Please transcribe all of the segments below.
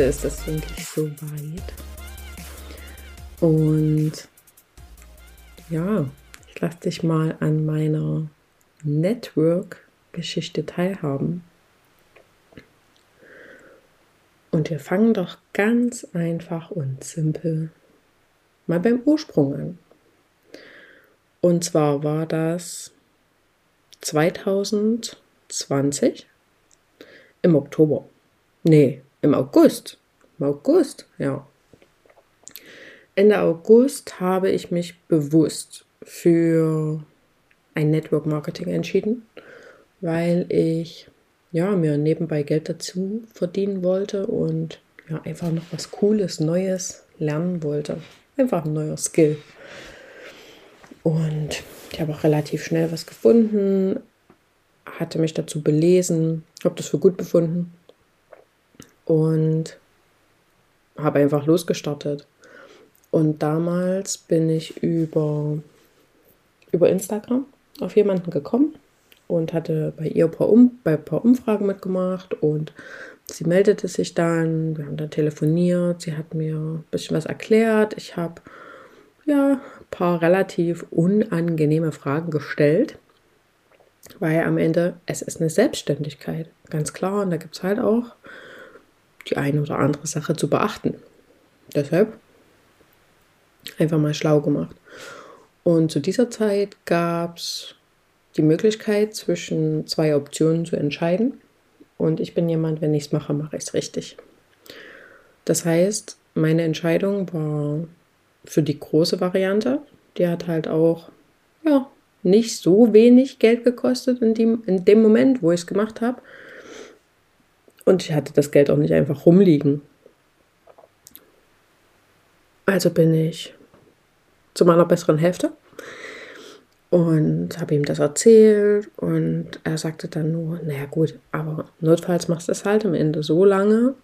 Heute ist endlich so weit. Und ja, ich lasse dich mal an meiner Network-Geschichte teilhaben. Und wir fangen doch ganz einfach und simpel mal beim Ursprung an. Und zwar war das 2020 im Oktober. Nee, im August. Im August, ja. Ende August habe ich mich bewusst für ein Network Marketing entschieden, weil ich ja, mir nebenbei Geld dazu verdienen wollte und ja, einfach noch was Cooles, Neues lernen wollte. Einfach ein neuer Skill. Und ich habe auch relativ schnell was gefunden, hatte mich dazu belesen, habe das für gut befunden und habe einfach losgestartet. Und damals bin ich über, über Instagram auf jemanden gekommen und hatte bei ihr ein paar, um, bei ein paar Umfragen mitgemacht und sie meldete sich dann, wir haben dann telefoniert, sie hat mir ein bisschen was erklärt, ich habe ja ein paar relativ unangenehme Fragen gestellt weil am Ende, es ist eine Selbstständigkeit, ganz klar. Und da gibt es halt auch die eine oder andere Sache zu beachten. Deshalb einfach mal schlau gemacht. Und zu dieser Zeit gab es die Möglichkeit, zwischen zwei Optionen zu entscheiden. Und ich bin jemand, wenn ich es mache, mache ich es richtig. Das heißt, meine Entscheidung war für die große Variante. Die hat halt auch ja, nicht so wenig Geld gekostet in dem, in dem Moment, wo ich es gemacht habe. Und ich hatte das Geld auch nicht einfach rumliegen. Also bin ich zu meiner besseren Hälfte und habe ihm das erzählt und er sagte dann nur, naja gut, aber notfalls machst du es halt am Ende so lange,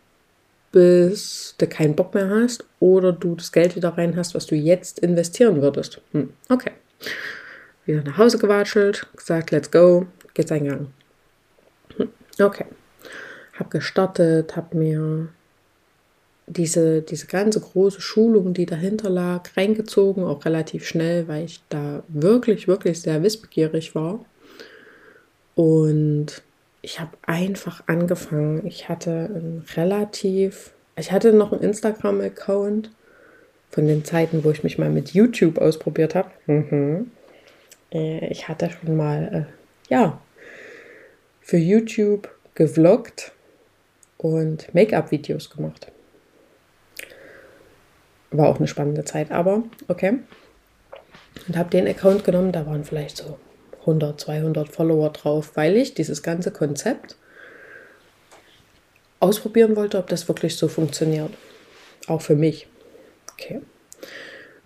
bis du keinen Bock mehr hast oder du das Geld wieder rein hast, was du jetzt investieren würdest. Hm, okay wieder nach Hause gewatschelt, gesagt, let's go, geht's eingegangen. Hm, okay. Hab gestartet, hab mir diese, diese ganze große Schulung, die dahinter lag, reingezogen, auch relativ schnell, weil ich da wirklich, wirklich sehr wissbegierig war. Und ich habe einfach angefangen. Ich hatte ein relativ, ich hatte noch einen Instagram-Account von den Zeiten, wo ich mich mal mit YouTube ausprobiert habe. Mhm. Äh, ich hatte schon mal, äh, ja, für YouTube gevloggt und Make-up-Videos gemacht. War auch eine spannende Zeit, aber okay. Und habe den Account genommen, da waren vielleicht so 100, 200 Follower drauf, weil ich dieses ganze Konzept ausprobieren wollte, ob das wirklich so funktioniert. Auch für mich. Okay.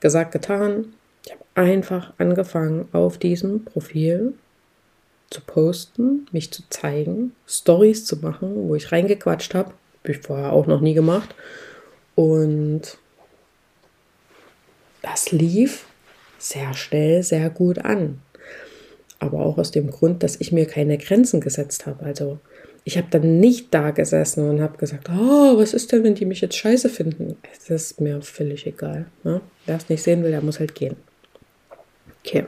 Gesagt, getan. Ich habe einfach angefangen, auf diesem Profil zu posten, mich zu zeigen, Stories zu machen, wo ich reingequatscht habe. Habe ich vorher auch noch nie gemacht. Und das lief sehr schnell, sehr gut an. Aber auch aus dem Grund, dass ich mir keine Grenzen gesetzt habe. Also ich habe dann nicht da gesessen und habe gesagt, oh, was ist denn, wenn die mich jetzt scheiße finden? Es ist mir völlig egal. Ne? Wer es nicht sehen will, der muss halt gehen. Okay.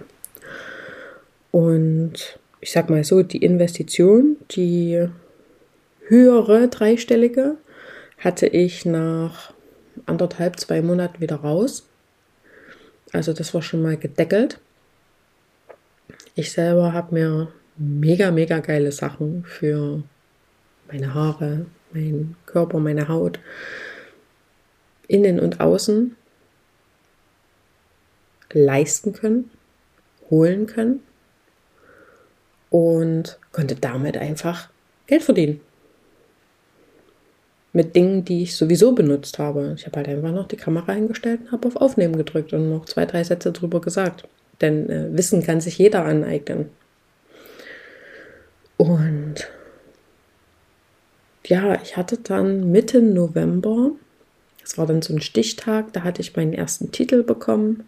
Und ich sag mal so, die Investition, die höhere dreistellige, hatte ich nach anderthalb, zwei Monaten wieder raus. Also das war schon mal gedeckelt. Ich selber habe mir mega, mega geile Sachen für meine Haare, meinen Körper, meine Haut, innen und außen leisten können holen können und konnte damit einfach Geld verdienen. Mit Dingen, die ich sowieso benutzt habe. Ich habe halt einfach noch die Kamera eingestellt und habe auf Aufnehmen gedrückt und noch zwei, drei Sätze drüber gesagt. Denn äh, Wissen kann sich jeder aneignen. Und ja, ich hatte dann Mitte November, das war dann so ein Stichtag, da hatte ich meinen ersten Titel bekommen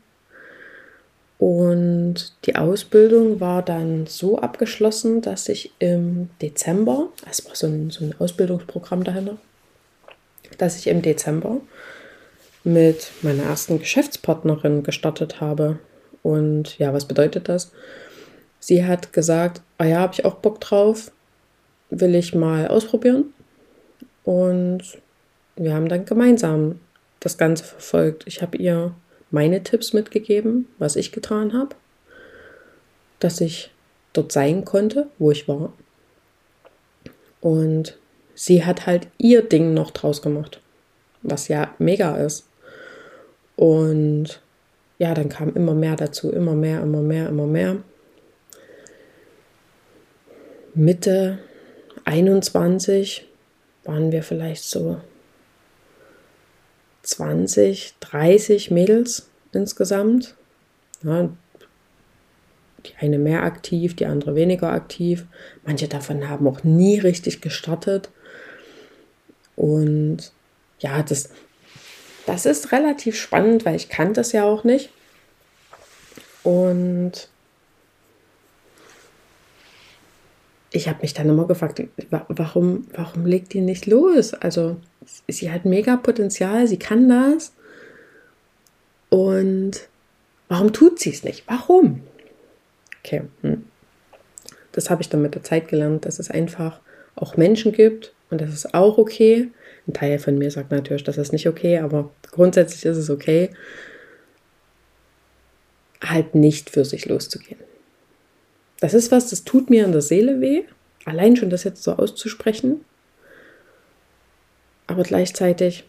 Und die Ausbildung war dann so abgeschlossen, dass ich im Dezember, es war so ein, so ein Ausbildungsprogramm dahinter, dass ich im Dezember mit meiner ersten Geschäftspartnerin gestartet habe. Und ja, was bedeutet das? Sie hat gesagt, ah ja, habe ich auch Bock drauf, will ich mal ausprobieren. Und wir haben dann gemeinsam das Ganze verfolgt. Ich habe ihr meine Tipps mitgegeben, was ich getan habe, dass ich dort sein konnte, wo ich war. Und sie hat halt ihr Ding noch draus gemacht, was ja mega ist. Und ja, dann kam immer mehr dazu, immer mehr, immer mehr, immer mehr. Mitte 21 waren wir vielleicht so 20, 30 Mädels insgesamt. Ja, die eine mehr aktiv, die andere weniger aktiv. Manche davon haben auch nie richtig gestartet. Und ja, das, das ist relativ spannend, weil ich kannte das ja auch nicht. Und ich habe mich dann immer gefragt, warum, warum legt die nicht los? Also sie hat mega Potenzial, sie kann das. Und warum tut sie es nicht? Warum? Okay, hm. das habe ich dann mit der Zeit gelernt, dass es einfach auch Menschen gibt und das ist auch okay. Ein Teil von mir sagt natürlich, das ist nicht okay, aber grundsätzlich ist es okay, halt nicht für sich loszugehen. Das ist was, das tut mir in der Seele weh, allein schon das jetzt so auszusprechen. Aber gleichzeitig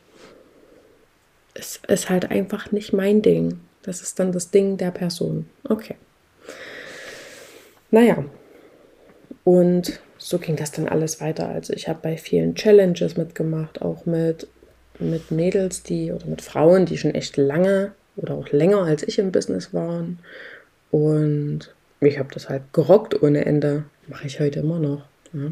ist es halt einfach nicht mein Ding. Das ist dann das Ding der Person. Okay. Naja, und so ging das dann alles weiter. Also ich habe bei vielen Challenges mitgemacht, auch mit, mit Mädels, die oder mit Frauen, die schon echt lange oder auch länger als ich im Business waren. Und ich habe das halt gerockt ohne Ende. Mache ich heute immer noch. Ja.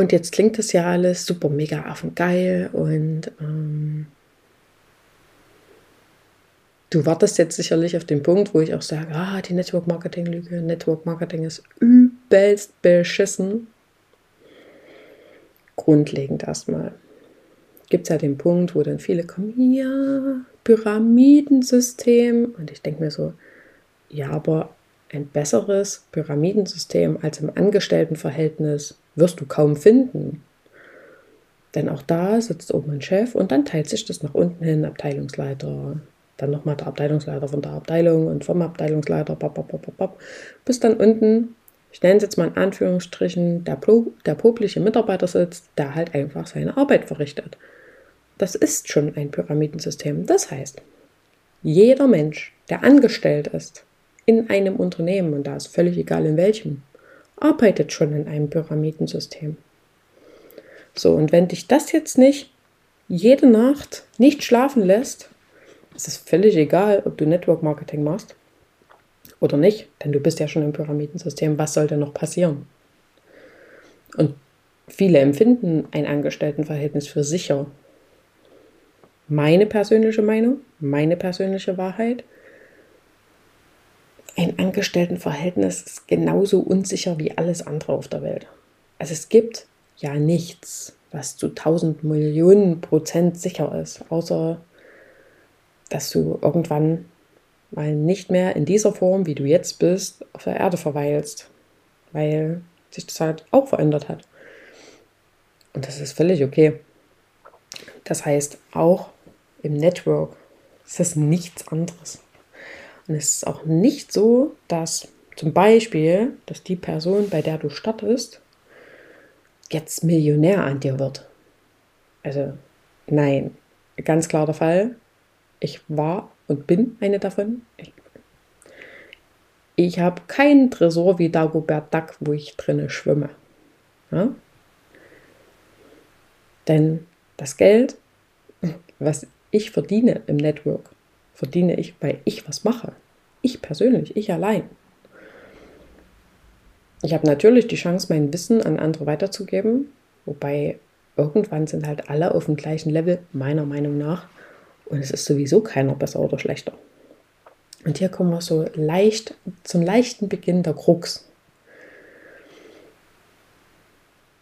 Und jetzt klingt das ja alles super mega affengeil und ähm, du wartest jetzt sicherlich auf den Punkt, wo ich auch sage, ah, die Network Marketing Lüge, Network Marketing ist übelst beschissen. Grundlegend erstmal gibt es ja den Punkt, wo dann viele kommen, ja, Pyramidensystem. Und ich denke mir so, ja, aber ein besseres Pyramidensystem als im Angestelltenverhältnis wirst du kaum finden. Denn auch da sitzt oben ein Chef und dann teilt sich das nach unten hin, Abteilungsleiter, dann nochmal der Abteilungsleiter von der Abteilung und vom Abteilungsleiter, bop, bop, bop, bop, bis dann unten, ich nenne es jetzt mal in Anführungsstrichen, der, der popliche Mitarbeiter sitzt, der halt einfach seine Arbeit verrichtet. Das ist schon ein Pyramidensystem. Das heißt, jeder Mensch, der angestellt ist in einem Unternehmen, und da ist völlig egal in welchem, arbeitet schon in einem Pyramidensystem. So, und wenn dich das jetzt nicht jede Nacht nicht schlafen lässt, ist es völlig egal, ob du Network Marketing machst oder nicht, denn du bist ja schon im Pyramidensystem. Was soll denn noch passieren? Und viele empfinden ein Angestelltenverhältnis für sicher. Meine persönliche Meinung, meine persönliche Wahrheit. Ein Angestelltenverhältnis ist genauso unsicher wie alles andere auf der Welt. Also es gibt ja nichts, was zu 1000 Millionen Prozent sicher ist, außer dass du irgendwann mal nicht mehr in dieser Form, wie du jetzt bist, auf der Erde verweilst, weil sich das halt auch verändert hat. Und das ist völlig okay. Das heißt, auch im Network ist das nichts anderes. Und es ist auch nicht so, dass zum Beispiel, dass die Person, bei der du startest, jetzt Millionär an dir wird. Also nein, ganz klar der Fall. Ich war und bin eine davon. Ich, ich habe keinen Tresor wie Dagobert Duck, wo ich drinne schwimme. Ja? Denn das Geld, was ich verdiene im Network, verdiene ich, weil ich was mache. Ich persönlich, ich allein. Ich habe natürlich die Chance, mein Wissen an andere weiterzugeben, wobei irgendwann sind halt alle auf dem gleichen Level, meiner Meinung nach. Und es ist sowieso keiner besser oder schlechter. Und hier kommen wir so leicht zum leichten Beginn der Krux.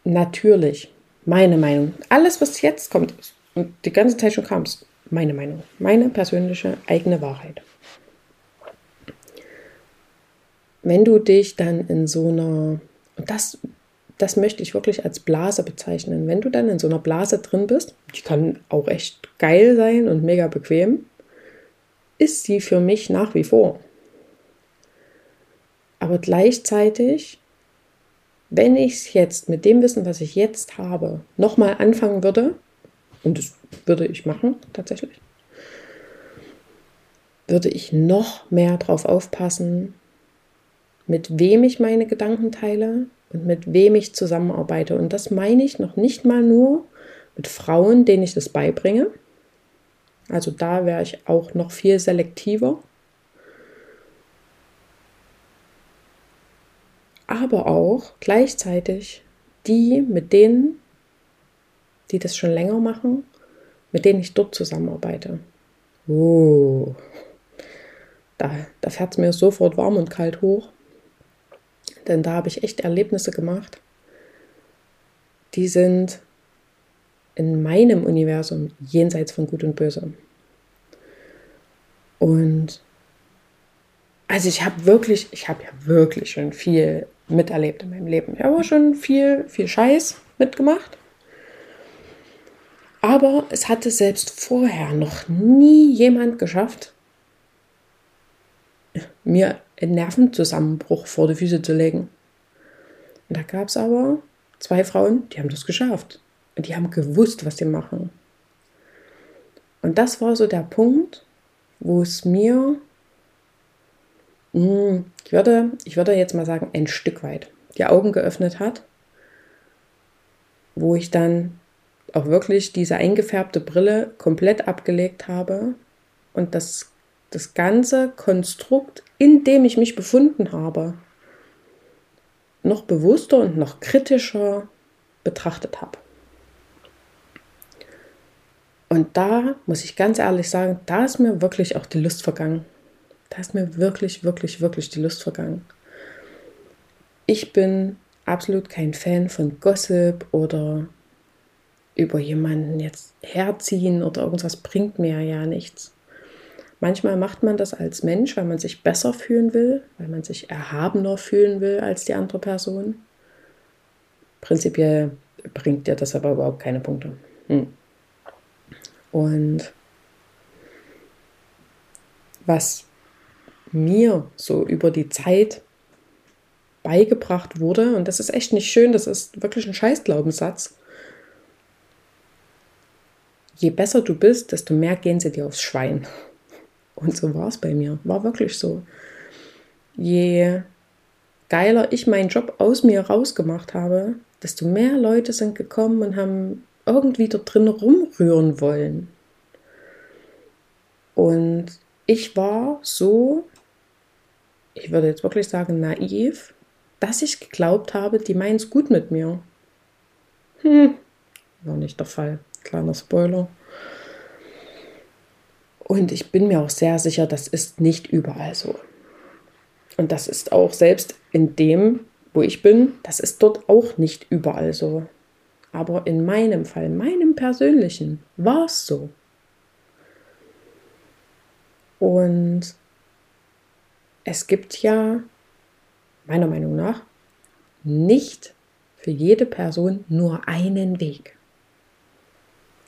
Natürlich, meine Meinung. Alles, was jetzt kommt, und die ganze Zeit schon kam, meine Meinung. Meine persönliche eigene Wahrheit. Wenn du dich dann in so einer, und das, das möchte ich wirklich als Blase bezeichnen, wenn du dann in so einer Blase drin bist, die kann auch echt geil sein und mega bequem, ist sie für mich nach wie vor. Aber gleichzeitig, wenn ich es jetzt mit dem Wissen, was ich jetzt habe, nochmal anfangen würde, und das würde ich machen tatsächlich, würde ich noch mehr darauf aufpassen, mit wem ich meine Gedanken teile und mit wem ich zusammenarbeite. Und das meine ich noch nicht mal nur mit Frauen, denen ich das beibringe, also da wäre ich auch noch viel selektiver. Aber auch gleichzeitig die, mit denen, die das schon länger machen, mit denen ich dort zusammenarbeite. Oh, da, da fährt es mir sofort warm und kalt hoch. Denn da habe ich echt Erlebnisse gemacht, die sind in meinem Universum jenseits von Gut und Böse. Und also ich habe wirklich, ich habe ja wirklich schon viel miterlebt in meinem Leben. Ich habe schon viel, viel Scheiß mitgemacht. Aber es hatte selbst vorher noch nie jemand geschafft, mir einen Nervenzusammenbruch vor die Füße zu legen. Und da gab es aber zwei Frauen, die haben das geschafft. Und die haben gewusst, was sie machen. Und das war so der Punkt, wo es mir, hm, ich würde, ich würde jetzt mal sagen, ein Stück weit die Augen geöffnet hat, wo ich dann auch wirklich diese eingefärbte Brille komplett abgelegt habe und das, das ganze Konstrukt, in dem ich mich befunden habe, noch bewusster und noch kritischer betrachtet habe. Und da muss ich ganz ehrlich sagen, da ist mir wirklich auch die Lust vergangen. Da ist mir wirklich, wirklich, wirklich die Lust vergangen. Ich bin absolut kein Fan von Gossip oder über jemanden jetzt herziehen oder irgendwas bringt mir ja nichts. Manchmal macht man das als Mensch, weil man sich besser fühlen will, weil man sich erhabener fühlen will als die andere Person. Prinzipiell bringt dir das aber überhaupt keine Punkte. Hm. Und was mir so über die Zeit beigebracht wurde, und das ist echt nicht schön, das ist wirklich ein Scheißglaubenssatz. Je besser du bist, desto mehr gehen sie dir aufs Schwein. Und so war es bei mir, war wirklich so. Je geiler ich meinen Job aus mir rausgemacht habe, desto mehr Leute sind gekommen und haben irgendwie da drin rumrühren wollen. Und ich war so, ich würde jetzt wirklich sagen, naiv, dass ich geglaubt habe, die meinen es gut mit mir. Hm, war nicht der Fall. Kleiner Spoiler. Und ich bin mir auch sehr sicher, das ist nicht überall so. Und das ist auch selbst in dem, wo ich bin, das ist dort auch nicht überall so. Aber in meinem Fall, meinem persönlichen, war es so. Und es gibt ja, meiner Meinung nach, nicht für jede Person nur einen Weg.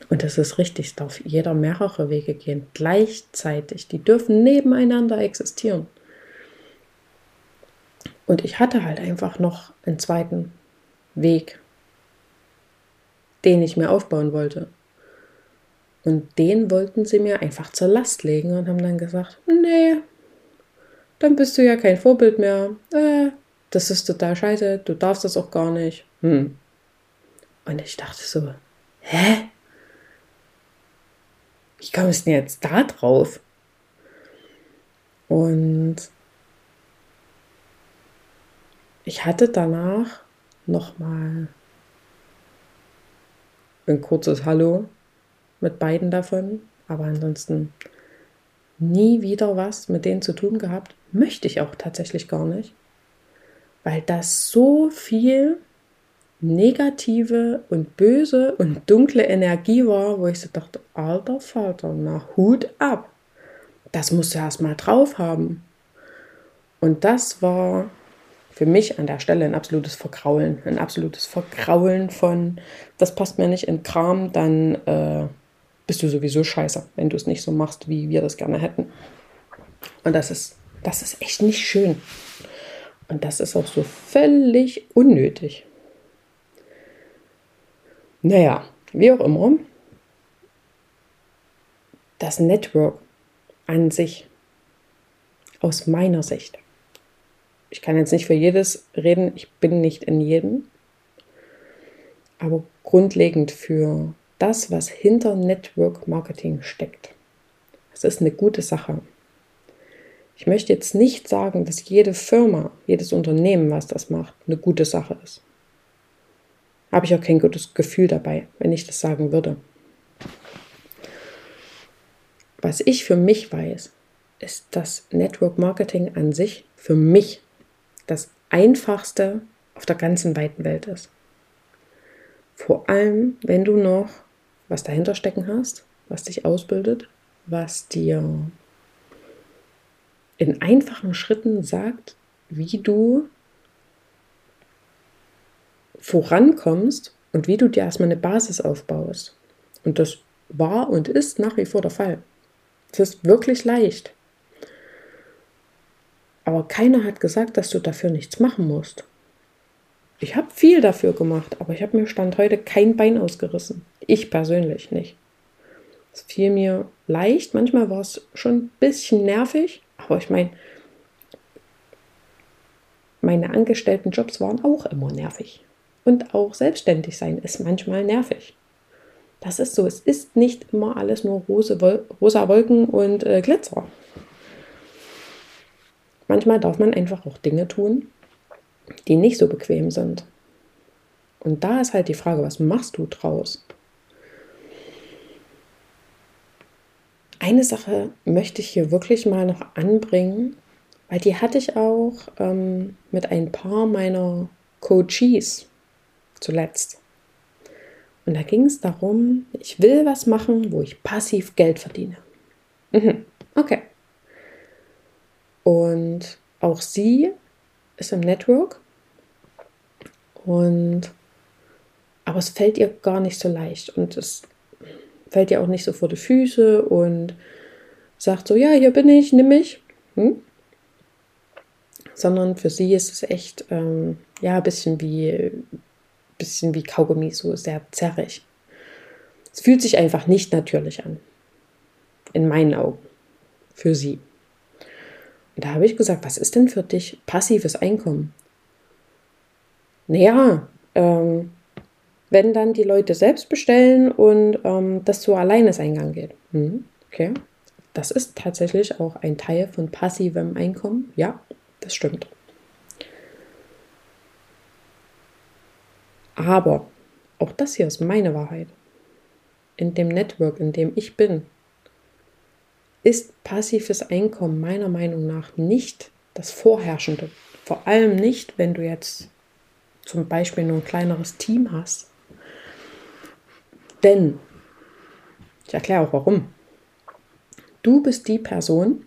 Und das ist richtig, es darf jeder mehrere Wege gehen, gleichzeitig. Die dürfen nebeneinander existieren. Und ich hatte halt einfach noch einen zweiten Weg den ich mir aufbauen wollte. Und den wollten sie mir einfach zur Last legen und haben dann gesagt, nee, dann bist du ja kein Vorbild mehr. Äh, das ist total scheiße, du darfst das auch gar nicht. Hm. Und ich dachte so, hä? Wie kommst du denn jetzt da drauf? Und ich hatte danach nochmal ein kurzes Hallo mit beiden davon. Aber ansonsten nie wieder was mit denen zu tun gehabt. Möchte ich auch tatsächlich gar nicht. Weil das so viel negative und böse und dunkle Energie war, wo ich so dachte, alter Vater, na Hut ab. Das musst du erst mal drauf haben. Und das war für mich an der Stelle ein absolutes Verkraulen. Ein absolutes Verkraulen von, das passt mir nicht in Kram, dann äh, bist du sowieso scheiße, wenn du es nicht so machst, wie wir das gerne hätten. Und das ist, das ist echt nicht schön. Und das ist auch so völlig unnötig. Naja, wie auch immer, das Network an sich, aus meiner Sicht, ich kann jetzt nicht für jedes reden, ich bin nicht in jedem, aber grundlegend für das, was hinter Network Marketing steckt. Es ist eine gute Sache. Ich möchte jetzt nicht sagen, dass jede Firma, jedes Unternehmen, was das macht, eine gute Sache ist. Habe ich auch kein gutes Gefühl dabei, wenn ich das sagen würde. Was ich für mich weiß, ist, dass Network Marketing an sich für mich das einfachste auf der ganzen weiten Welt ist. Vor allem, wenn du noch was dahinter stecken hast, was dich ausbildet, was dir in einfachen Schritten sagt, wie du vorankommst und wie du dir erstmal eine Basis aufbaust. Und das war und ist nach wie vor der Fall. Es ist wirklich leicht. Aber keiner hat gesagt, dass du dafür nichts machen musst. Ich habe viel dafür gemacht, aber ich habe mir Stand heute kein Bein ausgerissen. Ich persönlich nicht. Es fiel mir leicht, manchmal war es schon ein bisschen nervig, aber ich meine, meine angestellten Jobs waren auch immer nervig. Und auch selbstständig sein ist manchmal nervig. Das ist so, es ist nicht immer alles nur rose, rosa Wolken und äh, Glitzer. Manchmal darf man einfach auch Dinge tun, die nicht so bequem sind. Und da ist halt die Frage, was machst du draus? Eine Sache möchte ich hier wirklich mal noch anbringen, weil die hatte ich auch ähm, mit ein paar meiner Coaches zuletzt. Und da ging es darum, ich will was machen, wo ich passiv Geld verdiene. Mhm. Okay. Und auch sie ist im Network. Und aber es fällt ihr gar nicht so leicht und es fällt ihr auch nicht so vor die Füße und sagt so, ja, hier bin ich, nimm mich. Hm? Sondern für sie ist es echt, ähm, ja, ein bisschen wie, bisschen wie Kaugummi, so sehr zerrig. Es fühlt sich einfach nicht natürlich an. In meinen Augen. Für sie. Und da habe ich gesagt, was ist denn für dich passives Einkommen? Naja, ähm, wenn dann die Leute selbst bestellen und ähm, das zu Alleineseingang geht. Hm, okay. Das ist tatsächlich auch ein Teil von passivem Einkommen. Ja, das stimmt. Aber auch das hier ist meine Wahrheit. In dem Network, in dem ich bin, ist passives Einkommen meiner Meinung nach nicht das Vorherrschende. Vor allem nicht, wenn du jetzt zum Beispiel nur ein kleineres Team hast. Denn, ich erkläre auch warum. Du bist die Person,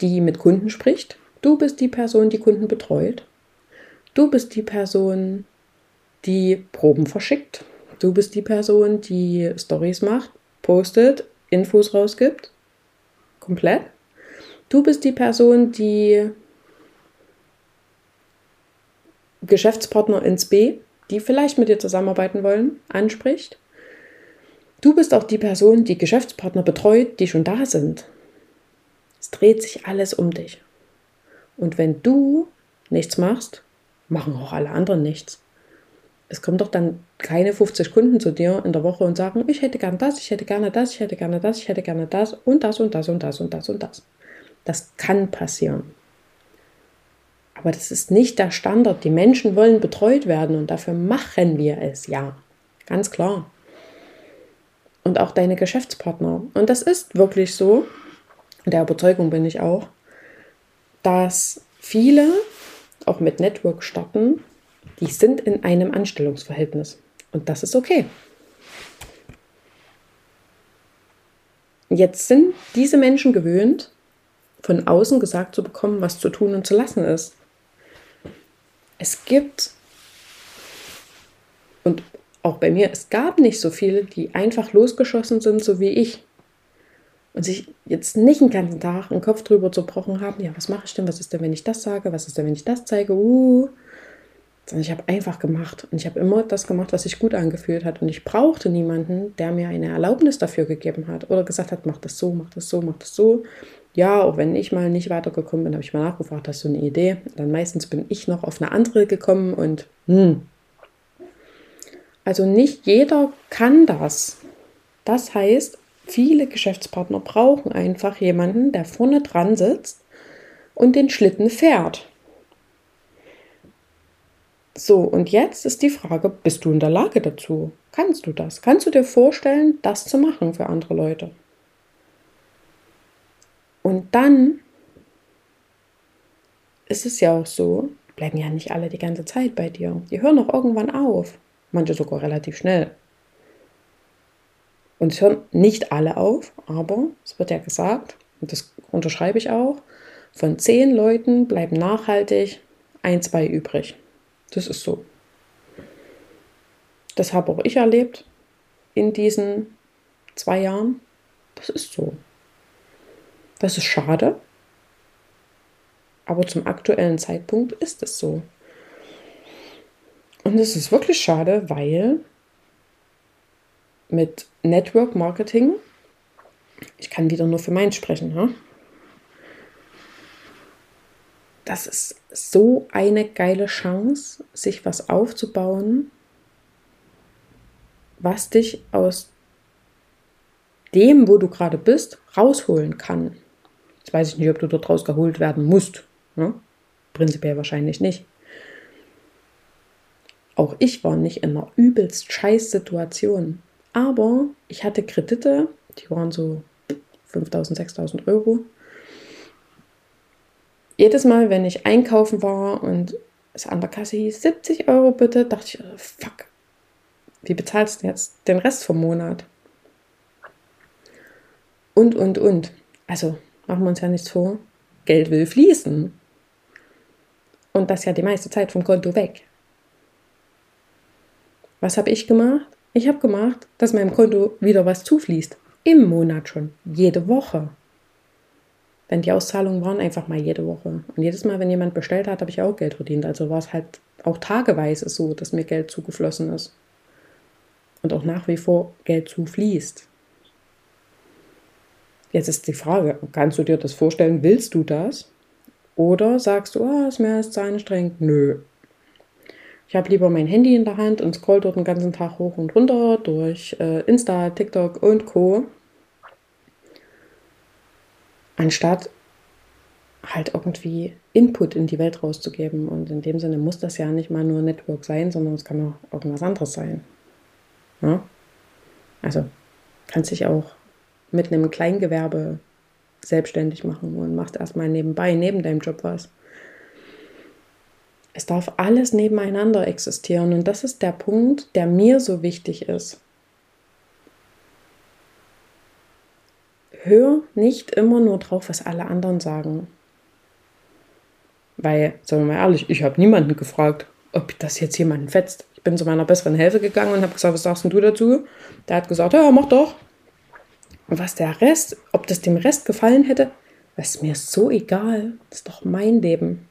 die mit Kunden spricht. Du bist die Person, die Kunden betreut. Du bist die Person, die Proben verschickt. Du bist die Person, die Stories macht, postet, Infos rausgibt. Komplett. Du bist die Person, die Geschäftspartner ins B, die vielleicht mit dir zusammenarbeiten wollen, anspricht. Du bist auch die Person, die Geschäftspartner betreut, die schon da sind. Es dreht sich alles um dich. Und wenn du nichts machst, machen auch alle anderen nichts es kommen doch dann keine 50 Kunden zu dir in der Woche und sagen, ich hätte gerne das, ich hätte gerne das, ich hätte gerne das, ich hätte gerne das und das und das und das und das und das. Das kann passieren. Aber das ist nicht der Standard. Die Menschen wollen betreut werden und dafür machen wir es, ja. Ganz klar. Und auch deine Geschäftspartner. Und das ist wirklich so. der Überzeugung bin ich auch, dass viele auch mit Network starten, die sind in einem Anstellungsverhältnis. Und das ist okay. Jetzt sind diese Menschen gewöhnt, von außen gesagt zu bekommen, was zu tun und zu lassen ist. Es gibt, und auch bei mir, es gab nicht so viele, die einfach losgeschossen sind, so wie ich. Und sich jetzt nicht den ganzen Tag einen Kopf drüber zerbrochen haben, ja, was mache ich denn, was ist denn, wenn ich das sage, was ist denn, wenn ich das zeige, uh. Sondern ich habe einfach gemacht. Und ich habe immer das gemacht, was sich gut angefühlt hat. Und ich brauchte niemanden, der mir eine Erlaubnis dafür gegeben hat oder gesagt hat, mach das so, mach das so, mach das so. Ja, auch wenn ich mal nicht weitergekommen bin, habe ich mal nachgefragt, hast du eine Idee? Dann meistens bin ich noch auf eine andere gekommen und hm. Also nicht jeder kann das. Das heißt, Viele Geschäftspartner brauchen einfach jemanden, der vorne dran sitzt und den Schlitten fährt. So, und jetzt ist die Frage, bist du in der Lage dazu? Kannst du das? Kannst du dir vorstellen, das zu machen für andere Leute? Und dann ist es ja auch so, bleiben ja nicht alle die ganze Zeit bei dir. Die hören auch irgendwann auf. Manche sogar relativ schnell. Und es hören nicht alle auf, aber es wird ja gesagt, und das unterschreibe ich auch, von zehn Leuten bleiben nachhaltig ein, zwei übrig. Das ist so. Das habe auch ich erlebt in diesen zwei Jahren. Das ist so. Das ist schade. Aber zum aktuellen Zeitpunkt ist es so. Und es ist wirklich schade, weil mit Network Marketing, ich kann wieder nur für meins sprechen, ha? Das ist so eine geile Chance, sich was aufzubauen, was dich aus dem, wo du gerade bist, rausholen kann. Jetzt weiß ich nicht, ob du dort rausgeholt werden musst. Ne? Prinzipiell wahrscheinlich nicht. Auch ich war nicht in einer übelst scheiß Situation. Aber ich hatte Kredite, die waren so 5000, 6000 Euro. Jedes Mal, wenn ich einkaufen war und es an der Kasse hieß 70 Euro bitte, dachte ich, fuck, wie bezahlst du jetzt den Rest vom Monat? Und, und, und. Also machen wir uns ja nichts vor. Geld will fließen. Und das ja die meiste Zeit vom Konto weg. Was habe ich gemacht? Ich habe gemacht, dass meinem Konto wieder was zufließt. Im Monat schon. Jede Woche. Denn die Auszahlungen waren einfach mal jede Woche. Und jedes Mal, wenn jemand bestellt hat, habe ich auch Geld verdient. Also war es halt auch tageweise so, dass mir Geld zugeflossen ist. Und auch nach wie vor Geld zufließt. Jetzt ist die Frage, kannst du dir das vorstellen? Willst du das? Oder sagst du, oh, ist mir jetzt zu anstrengend? Nö, ich habe lieber mein Handy in der Hand und scroll dort den ganzen Tag hoch und runter durch äh, Insta, TikTok und Co. Anstatt halt irgendwie Input in die Welt rauszugeben. Und in dem Sinne muss das ja nicht mal nur Network sein, sondern es kann auch irgendwas anderes sein. Ja? Also kannst dich auch mit einem Kleingewerbe selbstständig machen und machst erstmal nebenbei, neben deinem Job was. Es darf alles nebeneinander existieren und das ist der Punkt, der mir so wichtig ist. Hör nicht immer nur drauf, was alle anderen sagen. Weil, sagen wir mal ehrlich, ich habe niemanden gefragt, ob das jetzt jemanden fetzt. Ich bin zu meiner besseren Hälfte gegangen und habe gesagt, was sagst du dazu? Der hat gesagt, ja, mach doch. Und was der Rest, ob das dem Rest gefallen hätte, ist mir so egal. Das ist doch mein Leben.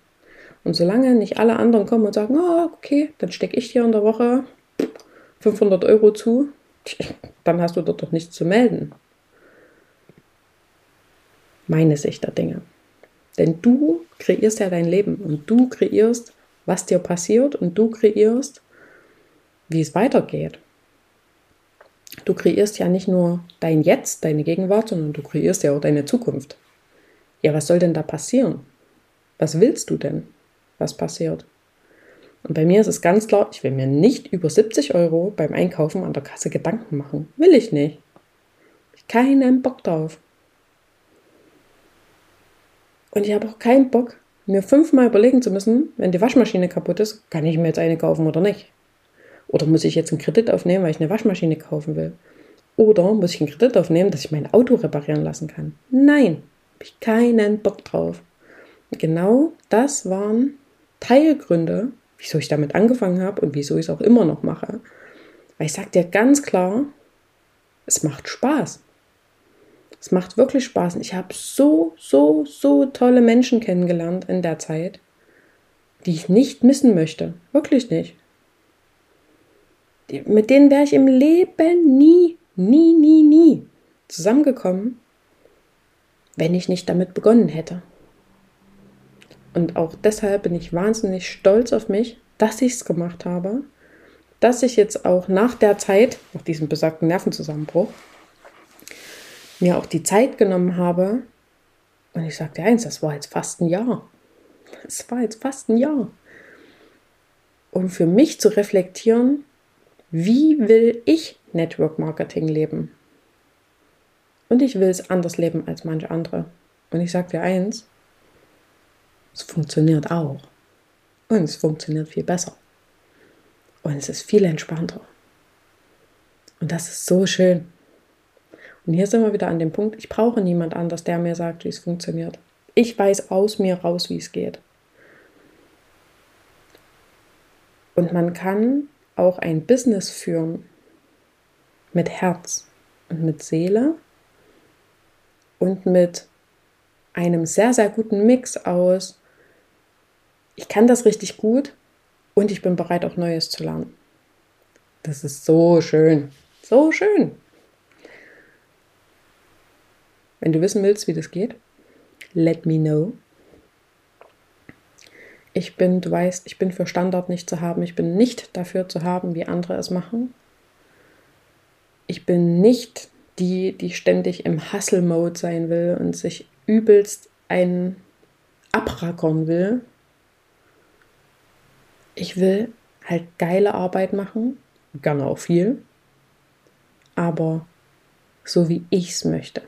Und solange nicht alle anderen kommen und sagen, oh, okay, dann stecke ich dir in der Woche 500 Euro zu, dann hast du dort doch nichts zu melden. Meine Sicht der Dinge. Denn du kreierst ja dein Leben und du kreierst, was dir passiert und du kreierst, wie es weitergeht. Du kreierst ja nicht nur dein Jetzt, deine Gegenwart, sondern du kreierst ja auch deine Zukunft. Ja, was soll denn da passieren? Was willst du denn? was passiert. Und bei mir ist es ganz klar, ich will mir nicht über 70 Euro beim Einkaufen an der Kasse Gedanken machen. Will ich nicht. Ich keinen Bock drauf. Und ich habe auch keinen Bock, mir fünfmal überlegen zu müssen, wenn die Waschmaschine kaputt ist, kann ich mir jetzt eine kaufen oder nicht. Oder muss ich jetzt einen Kredit aufnehmen, weil ich eine Waschmaschine kaufen will? Oder muss ich einen Kredit aufnehmen, dass ich mein Auto reparieren lassen kann? Nein, habe ich keinen Bock drauf. Genau das waren Teilgründe, wieso ich damit angefangen habe und wieso ich es auch immer noch mache. Weil ich sage dir ganz klar, es macht Spaß. Es macht wirklich Spaß. Und ich habe so, so, so tolle Menschen kennengelernt in der Zeit, die ich nicht missen möchte. Wirklich nicht. Die, mit denen wäre ich im Leben nie, nie, nie, nie zusammengekommen, wenn ich nicht damit begonnen hätte. Und auch deshalb bin ich wahnsinnig stolz auf mich, dass ich es gemacht habe, dass ich jetzt auch nach der Zeit, nach diesem besagten Nervenzusammenbruch, mir auch die Zeit genommen habe. Und ich sagte eins, das war jetzt fast ein Jahr. Es war jetzt fast ein Jahr. Um für mich zu reflektieren, wie will ich Network Marketing leben? Und ich will es anders leben als manche andere. Und ich sage dir eins, es funktioniert auch. Und es funktioniert viel besser. Und es ist viel entspannter. Und das ist so schön. Und hier sind wir wieder an dem Punkt, ich brauche niemand anders, der mir sagt, wie es funktioniert. Ich weiß aus mir raus, wie es geht. Und man kann auch ein Business führen mit Herz und mit Seele und mit einem sehr, sehr guten Mix aus, ich kann das richtig gut und ich bin bereit, auch Neues zu lernen. Das ist so schön, so schön. Wenn du wissen willst, wie das geht, let me know. Ich bin, du weißt, ich bin für Standard nicht zu haben. Ich bin nicht dafür zu haben, wie andere es machen. Ich bin nicht die, die ständig im Hustle-Mode sein will und sich übelst einen abrackern will. Ich will halt geile Arbeit machen, gerne auch viel, aber so wie ich es möchte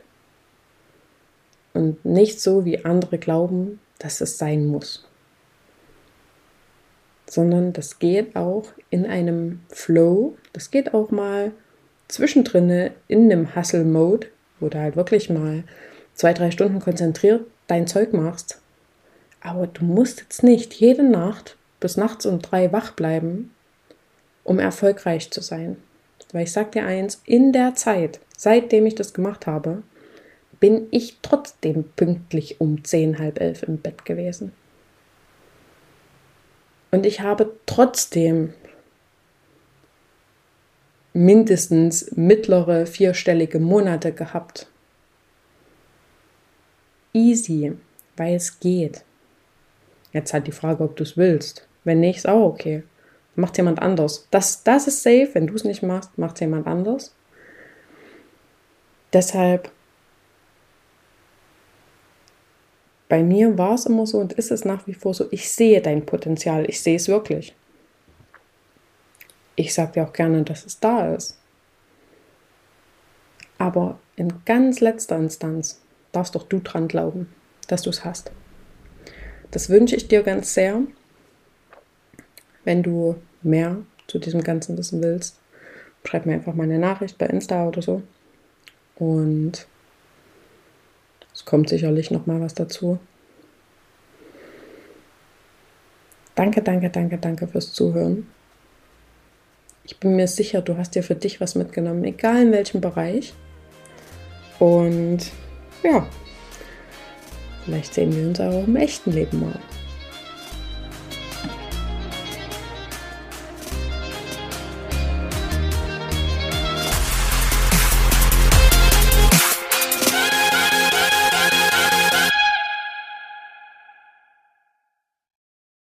und nicht so, wie andere glauben, dass es sein muss. Sondern das geht auch in einem Flow, das geht auch mal zwischendrin in einem Hustle-Mode, wo du halt wirklich mal zwei, drei Stunden konzentriert dein Zeug machst. Aber du musst jetzt nicht jede Nacht bis nachts um drei wach bleiben, um erfolgreich zu sein. Weil ich sag dir eins, in der Zeit, seitdem ich das gemacht habe, bin ich trotzdem pünktlich um zehn, halb elf im Bett gewesen. Und ich habe trotzdem mindestens mittlere vierstellige Monate gehabt. Easy, weil es geht. Jetzt halt die Frage, ob du es willst. Wenn nicht, ist auch okay. Macht jemand anders. Das, das ist safe. Wenn du es nicht machst, macht jemand anders. Deshalb bei mir war es immer so und ist es nach wie vor so, ich sehe dein Potenzial, ich sehe es wirklich. Ich sage dir auch gerne, dass es da ist. Aber in ganz letzter Instanz darfst doch du dran glauben, dass du es hast. Das wünsche ich dir ganz sehr. Wenn du mehr zu diesem Ganzen wissen willst, schreib mir einfach mal eine Nachricht bei Insta oder so. Und es kommt sicherlich noch mal was dazu. Danke, danke, danke, danke fürs Zuhören. Ich bin mir sicher, du hast dir für dich was mitgenommen, egal in welchem Bereich. Und ja, vielleicht sehen wir uns auch im echten Leben mal.